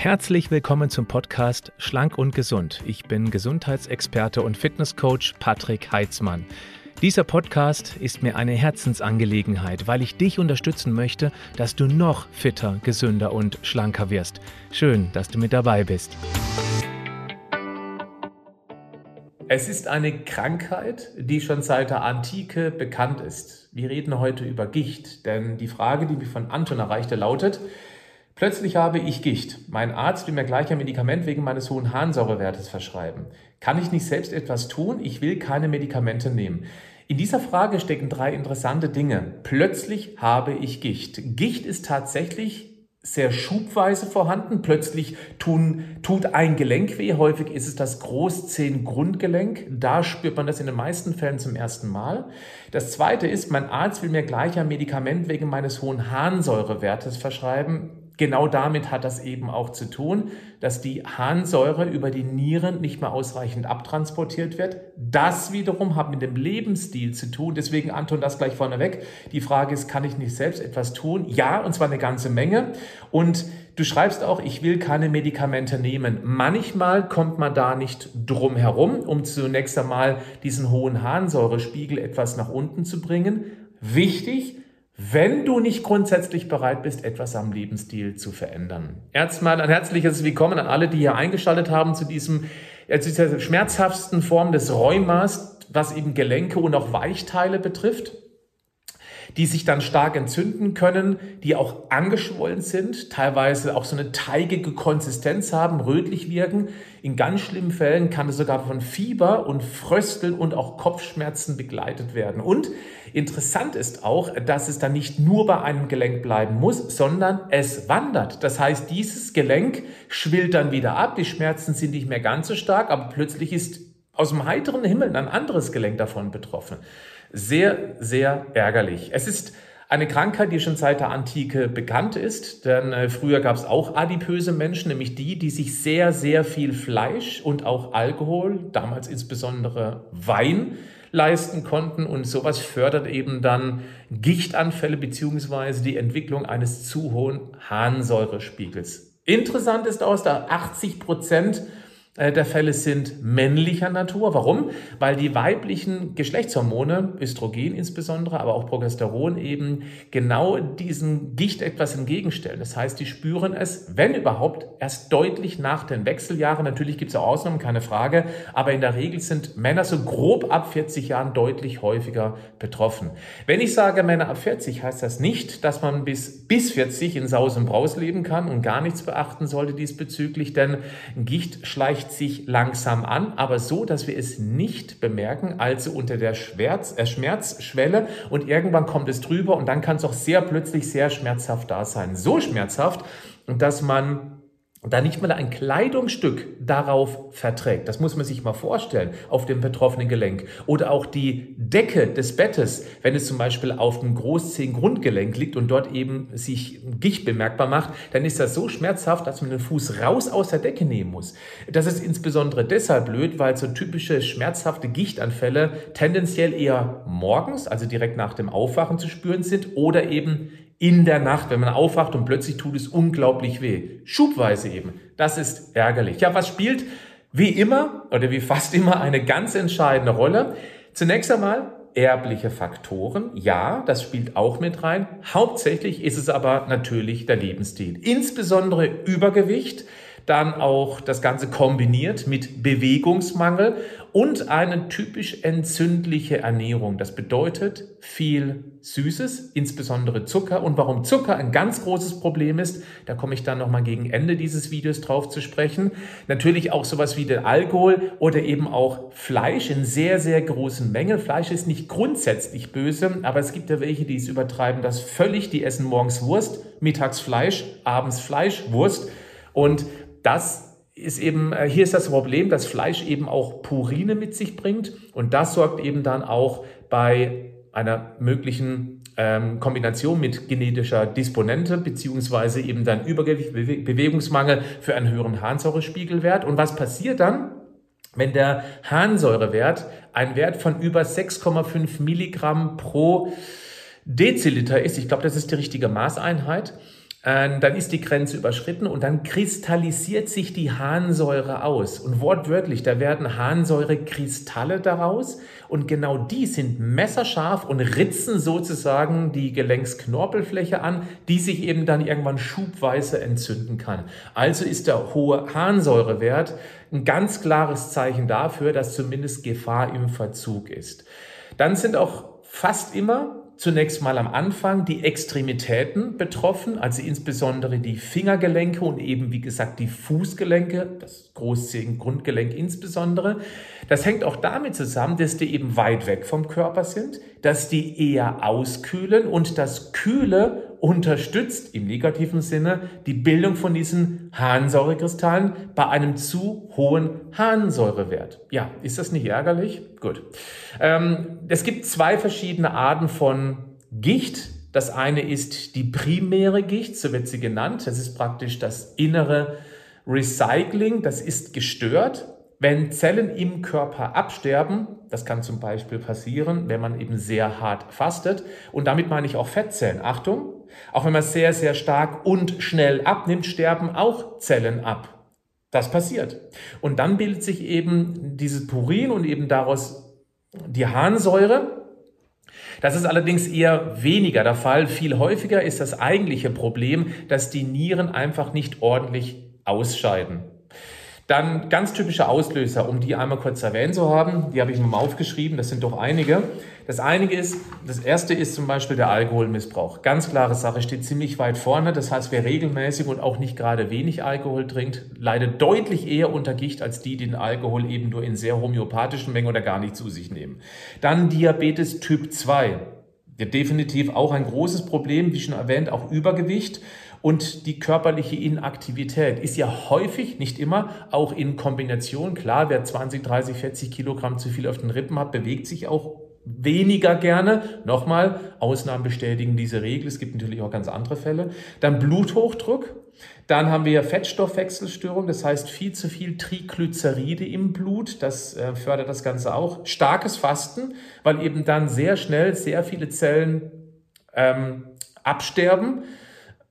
Herzlich willkommen zum Podcast Schlank und Gesund. Ich bin Gesundheitsexperte und Fitnesscoach Patrick Heitzmann. Dieser Podcast ist mir eine Herzensangelegenheit, weil ich dich unterstützen möchte, dass du noch fitter, gesünder und schlanker wirst. Schön, dass du mit dabei bist. Es ist eine Krankheit, die schon seit der Antike bekannt ist. Wir reden heute über Gicht, denn die Frage, die mich von Anton erreichte, lautet, Plötzlich habe ich Gicht. Mein Arzt will mir gleich ein Medikament wegen meines hohen Harnsäurewertes verschreiben. Kann ich nicht selbst etwas tun? Ich will keine Medikamente nehmen. In dieser Frage stecken drei interessante Dinge. Plötzlich habe ich Gicht. Gicht ist tatsächlich sehr schubweise vorhanden. Plötzlich tun, tut ein Gelenk weh. Häufig ist es das Großzehengrundgelenk. Da spürt man das in den meisten Fällen zum ersten Mal. Das zweite ist, mein Arzt will mir gleich ein Medikament wegen meines hohen Harnsäurewertes verschreiben genau damit hat das eben auch zu tun, dass die Harnsäure über die Nieren nicht mehr ausreichend abtransportiert wird. Das wiederum hat mit dem Lebensstil zu tun. Deswegen, Anton, das gleich vorneweg. Die Frage ist, kann ich nicht selbst etwas tun? Ja, und zwar eine ganze Menge. Und du schreibst auch, ich will keine Medikamente nehmen. Manchmal kommt man da nicht drum herum, um zunächst einmal diesen hohen Harnsäurespiegel etwas nach unten zu bringen. Wichtig, wenn du nicht grundsätzlich bereit bist, etwas am Lebensstil zu verändern. Erstmal ein herzliches Willkommen an alle, die hier eingeschaltet haben zu diesem, äh, zu dieser schmerzhaftesten Form des Rheumas, was eben Gelenke und auch Weichteile betrifft die sich dann stark entzünden können, die auch angeschwollen sind, teilweise auch so eine teigige Konsistenz haben, rötlich wirken. In ganz schlimmen Fällen kann es sogar von Fieber und Frösteln und auch Kopfschmerzen begleitet werden. Und Interessant ist auch, dass es dann nicht nur bei einem Gelenk bleiben muss, sondern es wandert. Das heißt, dieses Gelenk schwillt dann wieder ab, die Schmerzen sind nicht mehr ganz so stark, aber plötzlich ist aus dem heiteren Himmel ein anderes Gelenk davon betroffen. Sehr, sehr ärgerlich. Es ist eine Krankheit, die schon seit der Antike bekannt ist, denn äh, früher gab es auch adipöse Menschen, nämlich die, die sich sehr, sehr viel Fleisch und auch Alkohol, damals insbesondere Wein, leisten konnten. Und sowas fördert eben dann Gichtanfälle beziehungsweise die Entwicklung eines zu hohen Harnsäurespiegels. Interessant ist aus, da 80 Prozent der Fälle sind männlicher Natur. Warum? Weil die weiblichen Geschlechtshormone, Östrogen insbesondere, aber auch Progesteron eben genau diesen Gicht etwas entgegenstellen. Das heißt, die spüren es, wenn überhaupt, erst deutlich nach den Wechseljahren. Natürlich gibt es auch Ausnahmen, keine Frage, aber in der Regel sind Männer so grob ab 40 Jahren deutlich häufiger betroffen. Wenn ich sage Männer ab 40, heißt das nicht, dass man bis, bis 40 in Saus und Braus leben kann und gar nichts beachten sollte diesbezüglich, denn Gicht schleicht schleicht sich langsam an, aber so, dass wir es nicht bemerken, also unter der Schmerz, äh, Schmerzschwelle und irgendwann kommt es drüber und dann kann es auch sehr plötzlich sehr schmerzhaft da sein. So schmerzhaft, dass man da nicht mal ein Kleidungsstück darauf verträgt. Das muss man sich mal vorstellen, auf dem betroffenen Gelenk. Oder auch die Decke des Bettes, wenn es zum Beispiel auf dem Großzehengrundgelenk liegt und dort eben sich Gicht bemerkbar macht, dann ist das so schmerzhaft, dass man den Fuß raus aus der Decke nehmen muss. Das ist insbesondere deshalb blöd, weil so typische schmerzhafte Gichtanfälle tendenziell eher morgens, also direkt nach dem Aufwachen zu spüren sind oder eben in der Nacht, wenn man aufwacht und plötzlich tut es unglaublich weh. Schubweise eben. Das ist ärgerlich. Ja, was spielt wie immer oder wie fast immer eine ganz entscheidende Rolle? Zunächst einmal erbliche Faktoren. Ja, das spielt auch mit rein. Hauptsächlich ist es aber natürlich der Lebensstil. Insbesondere Übergewicht dann auch das Ganze kombiniert mit Bewegungsmangel und eine typisch entzündliche Ernährung. Das bedeutet viel Süßes, insbesondere Zucker. Und warum Zucker ein ganz großes Problem ist, da komme ich dann nochmal gegen Ende dieses Videos drauf zu sprechen. Natürlich auch sowas wie der Alkohol oder eben auch Fleisch in sehr, sehr großen Mengen. Fleisch ist nicht grundsätzlich böse, aber es gibt ja welche, die es übertreiben, das völlig. Die essen morgens Wurst, mittags Fleisch, abends Fleisch, Wurst. Und das ist eben, äh, hier ist das Problem, dass Fleisch eben auch Purine mit sich bringt und das sorgt eben dann auch bei einer möglichen ähm, Kombination mit genetischer Disponente beziehungsweise eben dann Übergewicht, Bewe Bewegungsmangel für einen höheren Harnsäurespiegelwert. Und was passiert dann? Wenn der Harnsäurewert ein Wert von über 6,5 Milligramm pro Deziliter ist, ich glaube, das ist die richtige Maßeinheit, dann ist die Grenze überschritten und dann kristallisiert sich die Harnsäure aus. Und wortwörtlich, da werden Harnsäurekristalle daraus und genau die sind messerscharf und ritzen sozusagen die Gelenksknorpelfläche an, die sich eben dann irgendwann schubweise entzünden kann. Also ist der hohe Harnsäurewert ein ganz klares Zeichen dafür, dass zumindest Gefahr im Verzug ist. Dann sind auch fast immer zunächst mal am Anfang die Extremitäten betroffen, also insbesondere die Fingergelenke und eben, wie gesagt, die Fußgelenke, das Großzehengrundgelenk insbesondere. Das hängt auch damit zusammen, dass die eben weit weg vom Körper sind, dass die eher auskühlen und das Kühle unterstützt im negativen Sinne die Bildung von diesen Harnsäurekristallen bei einem zu hohen Harnsäurewert. Ja, ist das nicht ärgerlich? Gut. Ähm, es gibt zwei verschiedene Arten von Gicht. Das eine ist die primäre Gicht, so wird sie genannt. Das ist praktisch das innere Recycling. Das ist gestört. Wenn Zellen im Körper absterben, das kann zum Beispiel passieren, wenn man eben sehr hart fastet, und damit meine ich auch Fettzellen. Achtung, auch wenn man sehr, sehr stark und schnell abnimmt, sterben auch Zellen ab. Das passiert. Und dann bildet sich eben dieses Purin und eben daraus die Harnsäure. Das ist allerdings eher weniger der Fall. Viel häufiger ist das eigentliche Problem, dass die Nieren einfach nicht ordentlich ausscheiden. Dann ganz typische Auslöser, um die einmal kurz erwähnt zu haben, die habe ich mir mal aufgeschrieben, das sind doch einige. Das einige ist, das erste ist zum Beispiel der Alkoholmissbrauch. Ganz klare Sache, steht ziemlich weit vorne. Das heißt, wer regelmäßig und auch nicht gerade wenig Alkohol trinkt, leidet deutlich eher unter Gicht als die, die den Alkohol eben nur in sehr homöopathischen Mengen oder gar nicht zu sich nehmen. Dann Diabetes Typ 2. Ja, definitiv auch ein großes Problem, wie schon erwähnt, auch Übergewicht. Und die körperliche Inaktivität ist ja häufig, nicht immer, auch in Kombination. Klar, wer 20, 30, 40 Kilogramm zu viel auf den Rippen hat, bewegt sich auch weniger gerne. Nochmal, Ausnahmen bestätigen diese Regel. Es gibt natürlich auch ganz andere Fälle. Dann Bluthochdruck. Dann haben wir Fettstoffwechselstörung, das heißt viel zu viel Triglyceride im Blut. Das äh, fördert das Ganze auch. Starkes Fasten, weil eben dann sehr schnell sehr viele Zellen ähm, absterben.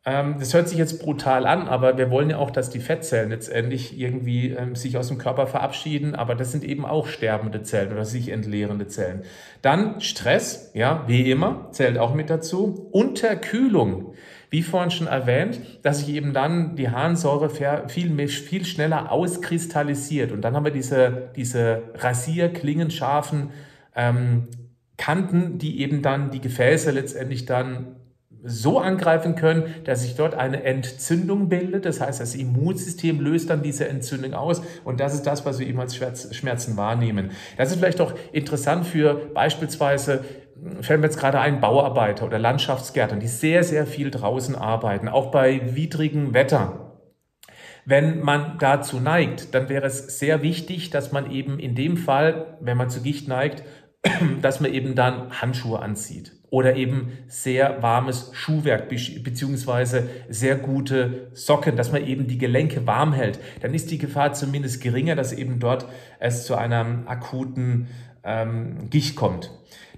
Ähm, das hört sich jetzt brutal an, aber wir wollen ja auch, dass die Fettzellen letztendlich irgendwie ähm, sich aus dem Körper verabschieden, aber das sind eben auch sterbende Zellen oder sich entleerende Zellen. Dann Stress, ja, wie immer, zählt auch mit dazu. Unterkühlung, wie vorhin schon erwähnt, dass sich eben dann die Harnsäure viel, viel schneller auskristallisiert und dann haben wir diese, diese rasierklingenscharfen ähm, Kanten, die eben dann die Gefäße letztendlich dann so angreifen können, dass sich dort eine Entzündung bildet. Das heißt, das Immunsystem löst dann diese Entzündung aus und das ist das, was wir eben als Schmerzen wahrnehmen. Das ist vielleicht auch interessant für beispielsweise fällt mir jetzt gerade ein, Bauarbeiter oder Landschaftsgärtner, die sehr, sehr viel draußen arbeiten, auch bei widrigem Wetter. Wenn man dazu neigt, dann wäre es sehr wichtig, dass man eben in dem Fall, wenn man zu Gicht neigt, dass man eben dann Handschuhe anzieht oder eben sehr warmes Schuhwerk beziehungsweise sehr gute Socken, dass man eben die Gelenke warm hält. Dann ist die Gefahr zumindest geringer, dass eben dort es zu einem akuten ähm, Gicht kommt.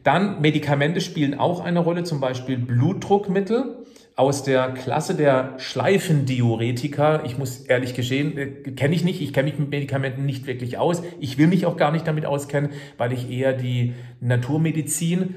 Dann Medikamente spielen auch eine Rolle, zum Beispiel Blutdruckmittel aus der Klasse der Schleifendiuretika. Ich muss ehrlich gestehen, äh, kenne ich nicht. Ich kenne mich mit Medikamenten nicht wirklich aus. Ich will mich auch gar nicht damit auskennen, weil ich eher die Naturmedizin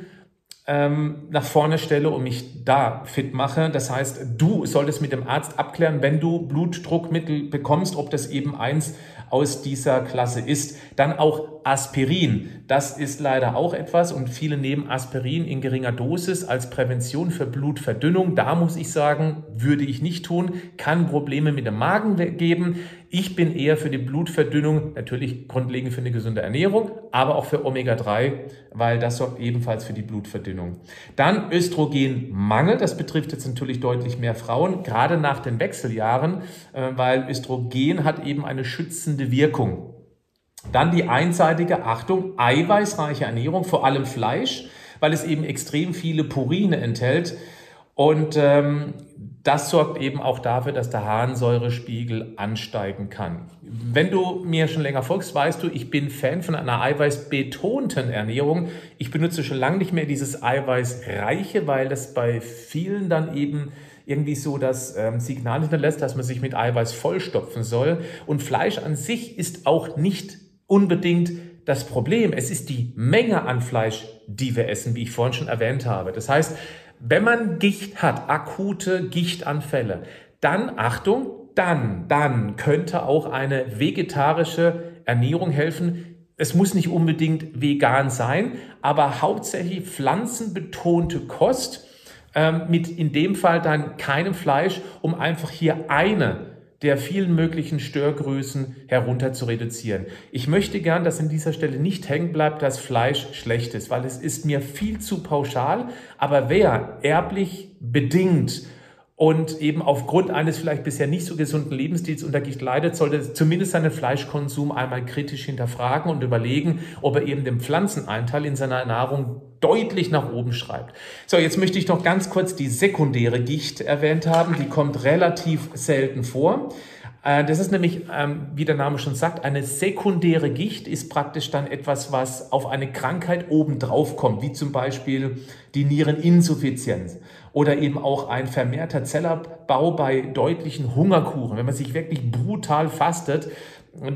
ähm, nach vorne stelle und mich da fit mache. Das heißt, du solltest mit dem Arzt abklären, wenn du Blutdruckmittel bekommst, ob das eben eins aus dieser Klasse ist. Dann auch Aspirin. Das ist leider auch etwas und viele nehmen Aspirin in geringer Dosis als Prävention für Blutverdünnung. Da muss ich sagen, würde ich nicht tun, kann Probleme mit dem Magen geben. Ich bin eher für die Blutverdünnung, natürlich grundlegend für eine gesunde Ernährung, aber auch für Omega-3, weil das sorgt ebenfalls für die Blutverdünnung. Dann Östrogenmangel, das betrifft jetzt natürlich deutlich mehr Frauen, gerade nach den Wechseljahren, äh, weil Östrogen hat eben eine schützende Wirkung. Dann die einseitige, Achtung, eiweißreiche Ernährung, vor allem Fleisch, weil es eben extrem viele Purine enthält. Und ähm, das sorgt eben auch dafür, dass der Harnsäurespiegel ansteigen kann. Wenn du mir schon länger folgst, weißt du, ich bin Fan von einer eiweißbetonten Ernährung. Ich benutze schon lange nicht mehr dieses eiweißreiche, weil das bei vielen dann eben irgendwie so das ähm, Signal hinterlässt, dass man sich mit Eiweiß vollstopfen soll. Und Fleisch an sich ist auch nicht unbedingt das Problem. Es ist die Menge an Fleisch, die wir essen, wie ich vorhin schon erwähnt habe. Das heißt, wenn man Gicht hat, akute Gichtanfälle, dann Achtung, dann, dann könnte auch eine vegetarische Ernährung helfen. Es muss nicht unbedingt vegan sein, aber hauptsächlich pflanzenbetonte Kost ähm, mit in dem Fall dann keinem Fleisch, um einfach hier eine der vielen möglichen Störgrößen herunter zu reduzieren. Ich möchte gern, dass an dieser Stelle nicht hängen bleibt, dass Fleisch schlecht ist, weil es ist mir viel zu pauschal. Aber wer erblich bedingt und eben aufgrund eines vielleicht bisher nicht so gesunden Lebensstils unter Gicht leidet, sollte zumindest seinen Fleischkonsum einmal kritisch hinterfragen und überlegen, ob er eben den Pflanzeneinteil in seiner Nahrung deutlich nach oben schreibt. So, jetzt möchte ich noch ganz kurz die sekundäre Gicht erwähnt haben. Die kommt relativ selten vor. Äh, das ist nämlich, ähm, wie der Name schon sagt, eine sekundäre Gicht ist praktisch dann etwas, was auf eine Krankheit obendrauf kommt, wie zum Beispiel die Niereninsuffizienz oder eben auch ein vermehrter Zellabbau bei deutlichen Hungerkuren. Wenn man sich wirklich brutal fastet,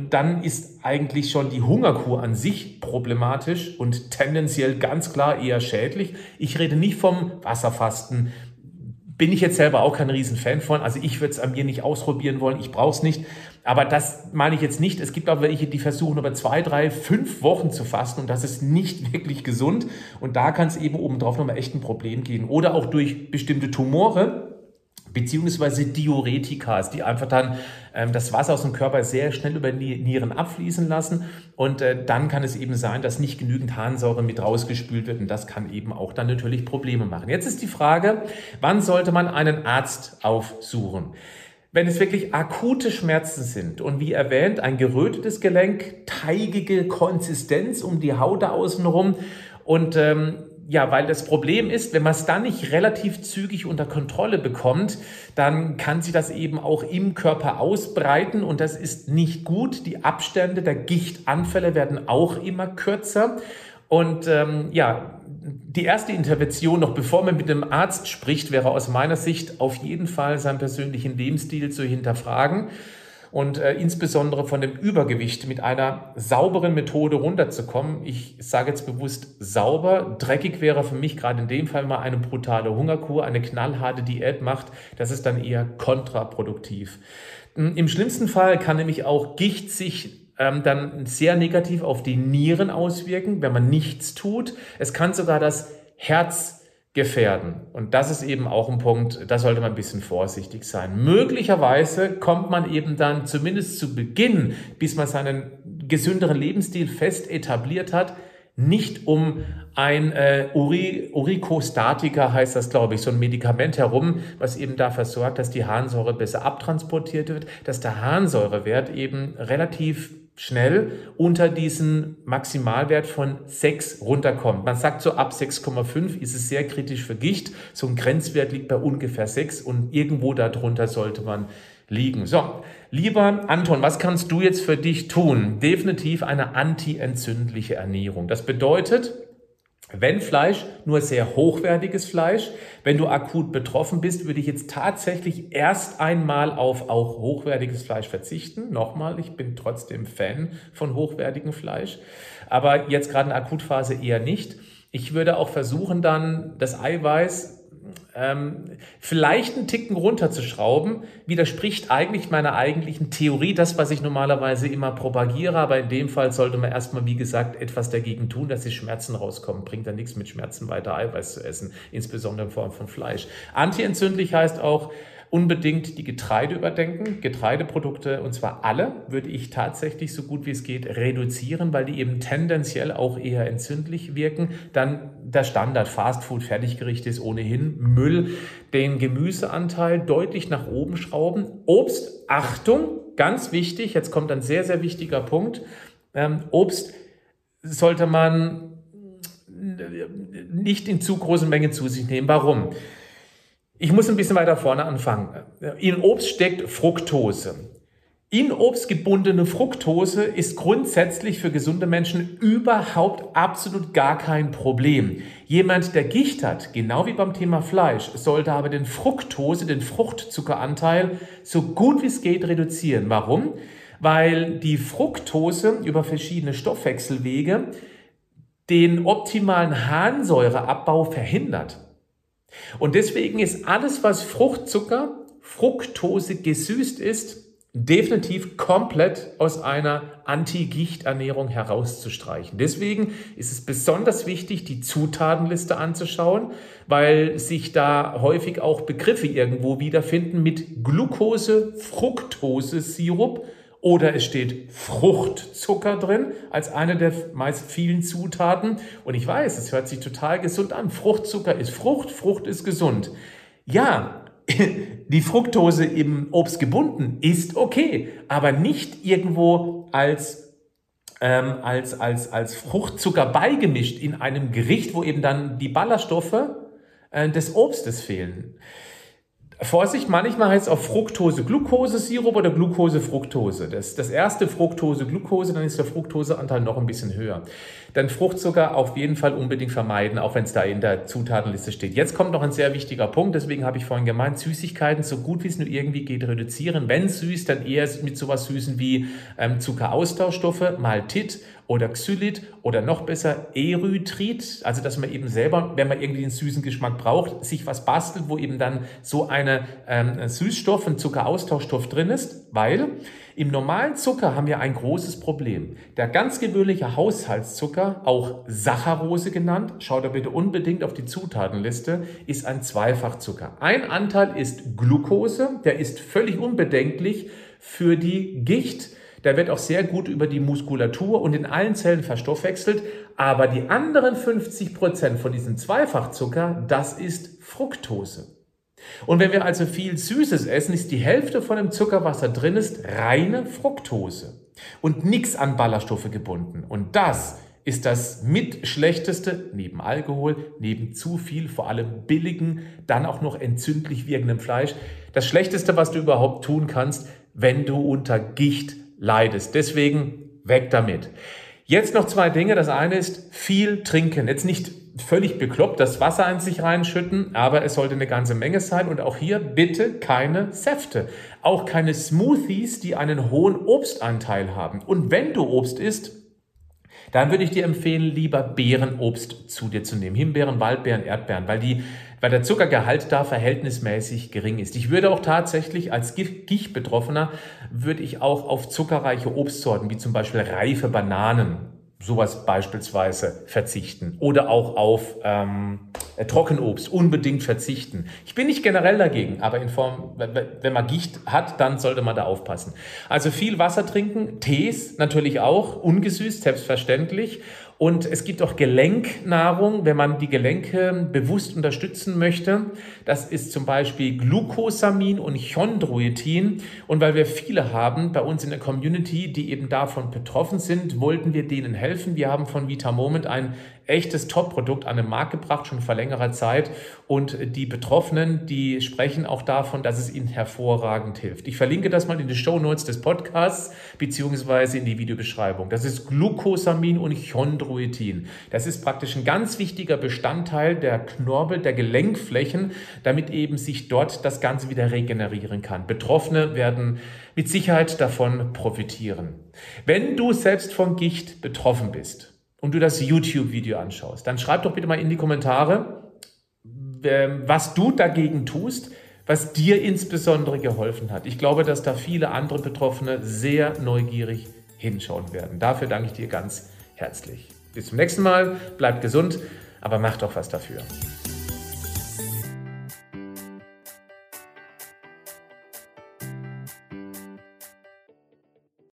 dann ist eigentlich schon die Hungerkur an sich problematisch und tendenziell ganz klar eher schädlich. Ich rede nicht vom Wasserfasten, bin ich jetzt selber auch kein Riesenfan von. Also ich würde es an mir nicht ausprobieren wollen, ich brauche es nicht. Aber das meine ich jetzt nicht. Es gibt auch welche, die versuchen über zwei, drei, fünf Wochen zu fasten und das ist nicht wirklich gesund. Und da kann es eben obendrauf nochmal echt ein Problem gehen. Oder auch durch bestimmte Tumore, beziehungsweise Diuretikas, die einfach dann ähm, das Wasser aus dem Körper sehr schnell über die Nieren abfließen lassen. Und äh, dann kann es eben sein, dass nicht genügend Harnsäure mit rausgespült wird. Und das kann eben auch dann natürlich Probleme machen. Jetzt ist die Frage, wann sollte man einen Arzt aufsuchen? Wenn es wirklich akute Schmerzen sind und wie erwähnt, ein gerötetes Gelenk, teigige Konsistenz um die Haut außenrum und ähm, ja, weil das Problem ist, wenn man es dann nicht relativ zügig unter Kontrolle bekommt, dann kann sich das eben auch im Körper ausbreiten und das ist nicht gut. Die Abstände der Gichtanfälle werden auch immer kürzer. Und ähm, ja, die erste Intervention, noch bevor man mit dem Arzt spricht, wäre aus meiner Sicht auf jeden Fall seinen persönlichen Lebensstil zu hinterfragen und äh, insbesondere von dem Übergewicht mit einer sauberen Methode runterzukommen. Ich sage jetzt bewusst sauber. Dreckig wäre für mich gerade in dem Fall mal eine brutale Hungerkur, eine knallharte Diät macht. Das ist dann eher kontraproduktiv. Hm, Im schlimmsten Fall kann nämlich auch Gicht sich ähm, dann sehr negativ auf die Nieren auswirken, wenn man nichts tut. Es kann sogar das Herz gefährden. Und das ist eben auch ein Punkt, da sollte man ein bisschen vorsichtig sein. Möglicherweise kommt man eben dann zumindest zu Beginn, bis man seinen gesünderen Lebensstil fest etabliert hat, nicht um ein äh, Uri, Urikostatika heißt das, glaube ich, so ein Medikament herum, was eben dafür sorgt, dass die Harnsäure besser abtransportiert wird, dass der Harnsäurewert eben relativ schnell unter diesen Maximalwert von 6 runterkommt. Man sagt so ab 6,5 ist es sehr kritisch für Gicht. So ein Grenzwert liegt bei ungefähr 6 und irgendwo darunter sollte man liegen. So, lieber Anton, was kannst du jetzt für dich tun? Definitiv eine antientzündliche Ernährung. Das bedeutet, wenn Fleisch, nur sehr hochwertiges Fleisch. Wenn du akut betroffen bist, würde ich jetzt tatsächlich erst einmal auf auch hochwertiges Fleisch verzichten. Nochmal, ich bin trotzdem Fan von hochwertigem Fleisch, aber jetzt gerade in der Akutphase eher nicht. Ich würde auch versuchen, dann das Eiweiß ähm, vielleicht einen Ticken runterzuschrauben, widerspricht eigentlich meiner eigentlichen Theorie, das, was ich normalerweise immer propagiere. Aber in dem Fall sollte man erstmal, wie gesagt, etwas dagegen tun, dass die Schmerzen rauskommen. Bringt dann nichts mit Schmerzen weiter Eiweiß zu essen, insbesondere in Form von Fleisch. Antientzündlich heißt auch, unbedingt die Getreide überdenken. Getreideprodukte, und zwar alle, würde ich tatsächlich so gut wie es geht reduzieren, weil die eben tendenziell auch eher entzündlich wirken. Dann der Standard Fastfood Fertiggericht ist ohnehin Müll. Den Gemüseanteil deutlich nach oben schrauben. Obst, Achtung, ganz wichtig, jetzt kommt ein sehr, sehr wichtiger Punkt. Ähm, Obst sollte man nicht in zu großen Mengen zu sich nehmen. Warum? Ich muss ein bisschen weiter vorne anfangen. In Obst steckt Fructose. In Obst gebundene Fructose ist grundsätzlich für gesunde Menschen überhaupt absolut gar kein Problem. Jemand, der Gicht hat, genau wie beim Thema Fleisch, sollte aber den Fructose, den Fruchtzuckeranteil, so gut wie es geht reduzieren. Warum? Weil die Fructose über verschiedene Stoffwechselwege den optimalen Harnsäureabbau verhindert. Und deswegen ist alles, was Fruchtzucker, Fructose gesüßt ist, definitiv komplett aus einer Anti-Gicht-Ernährung herauszustreichen. Deswegen ist es besonders wichtig, die Zutatenliste anzuschauen, weil sich da häufig auch Begriffe irgendwo wiederfinden mit Glucose, Fructose, Sirup oder es steht Fruchtzucker drin als eine der meist vielen Zutaten. Und ich weiß, es hört sich total gesund an. Fruchtzucker ist Frucht, Frucht ist gesund. Ja, die Fructose im Obst gebunden ist okay, aber nicht irgendwo als, ähm, als, als, als Fruchtzucker beigemischt in einem Gericht, wo eben dann die Ballaststoffe äh, des Obstes fehlen. Vorsicht, manchmal heißt es auch Fructose-Glucose-Sirup oder Glucose-Fructose. Das, das erste Fructose-Glucose, dann ist der Fructoseanteil noch ein bisschen höher. Dann Fruchtzucker auf jeden Fall unbedingt vermeiden, auch wenn es da in der Zutatenliste steht. Jetzt kommt noch ein sehr wichtiger Punkt, deswegen habe ich vorhin gemeint, Süßigkeiten so gut wie es nur irgendwie geht reduzieren. Wenn süß, dann eher mit sowas Süßen wie ähm, Zuckeraustauschstoffe, Maltit oder Xylit oder noch besser Erythrit, also dass man eben selber, wenn man irgendwie einen süßen Geschmack braucht, sich was bastelt, wo eben dann so eine ähm, Süßstoff, ein Zuckeraustauschstoff drin ist, weil im normalen Zucker haben wir ein großes Problem. Der ganz gewöhnliche Haushaltszucker, auch Saccharose genannt, schaut da bitte unbedingt auf die Zutatenliste, ist ein Zweifachzucker. Ein Anteil ist Glucose, der ist völlig unbedenklich für die Gicht der wird auch sehr gut über die Muskulatur und in allen Zellen verstoffwechselt. Aber die anderen 50 Prozent von diesem Zweifachzucker, das ist Fructose. Und wenn wir also viel Süßes essen, ist die Hälfte von dem Zucker, was da drin ist, reine Fructose und nichts an Ballaststoffe gebunden. Und das ist das mit schlechteste, neben Alkohol, neben zu viel, vor allem billigen, dann auch noch entzündlich wirkendem Fleisch, das schlechteste, was du überhaupt tun kannst, wenn du unter Gicht leidest. Deswegen weg damit. Jetzt noch zwei Dinge. Das eine ist viel trinken. Jetzt nicht völlig bekloppt das Wasser in sich reinschütten, aber es sollte eine ganze Menge sein. Und auch hier bitte keine Säfte. Auch keine Smoothies, die einen hohen Obstanteil haben. Und wenn du Obst isst, dann würde ich dir empfehlen, lieber Beerenobst zu dir zu nehmen. Himbeeren, Waldbeeren, Erdbeeren, weil die weil der Zuckergehalt da verhältnismäßig gering ist. Ich würde auch tatsächlich als Gichtbetroffener würde ich auch auf zuckerreiche Obstsorten wie zum Beispiel reife Bananen sowas beispielsweise verzichten oder auch auf ähm, Trockenobst unbedingt verzichten. Ich bin nicht generell dagegen, aber in Form, wenn man Gicht hat, dann sollte man da aufpassen. Also viel Wasser trinken, Tees natürlich auch, ungesüßt, selbstverständlich und es gibt auch Gelenknahrung, wenn man die Gelenke bewusst unterstützen möchte. Das ist zum Beispiel Glucosamin und Chondroitin. Und weil wir viele haben bei uns in der Community, die eben davon betroffen sind, wollten wir denen helfen. Wir haben von Vitamoment ein echtes Top-Produkt an den Markt gebracht, schon vor längerer Zeit. Und die Betroffenen, die sprechen auch davon, dass es ihnen hervorragend hilft. Ich verlinke das mal in die Show Notes des Podcasts beziehungsweise in die Videobeschreibung. Das ist Glucosamin und Chondroitin. Das ist praktisch ein ganz wichtiger Bestandteil der Knorpel, der Gelenkflächen, damit eben sich dort das Ganze wieder regenerieren kann. Betroffene werden mit Sicherheit davon profitieren. Wenn du selbst von Gicht betroffen bist, und du das YouTube-Video anschaust, dann schreib doch bitte mal in die Kommentare, ähm, was du dagegen tust, was dir insbesondere geholfen hat. Ich glaube, dass da viele andere Betroffene sehr neugierig hinschauen werden. Dafür danke ich dir ganz herzlich. Bis zum nächsten Mal, bleib gesund, aber mach doch was dafür.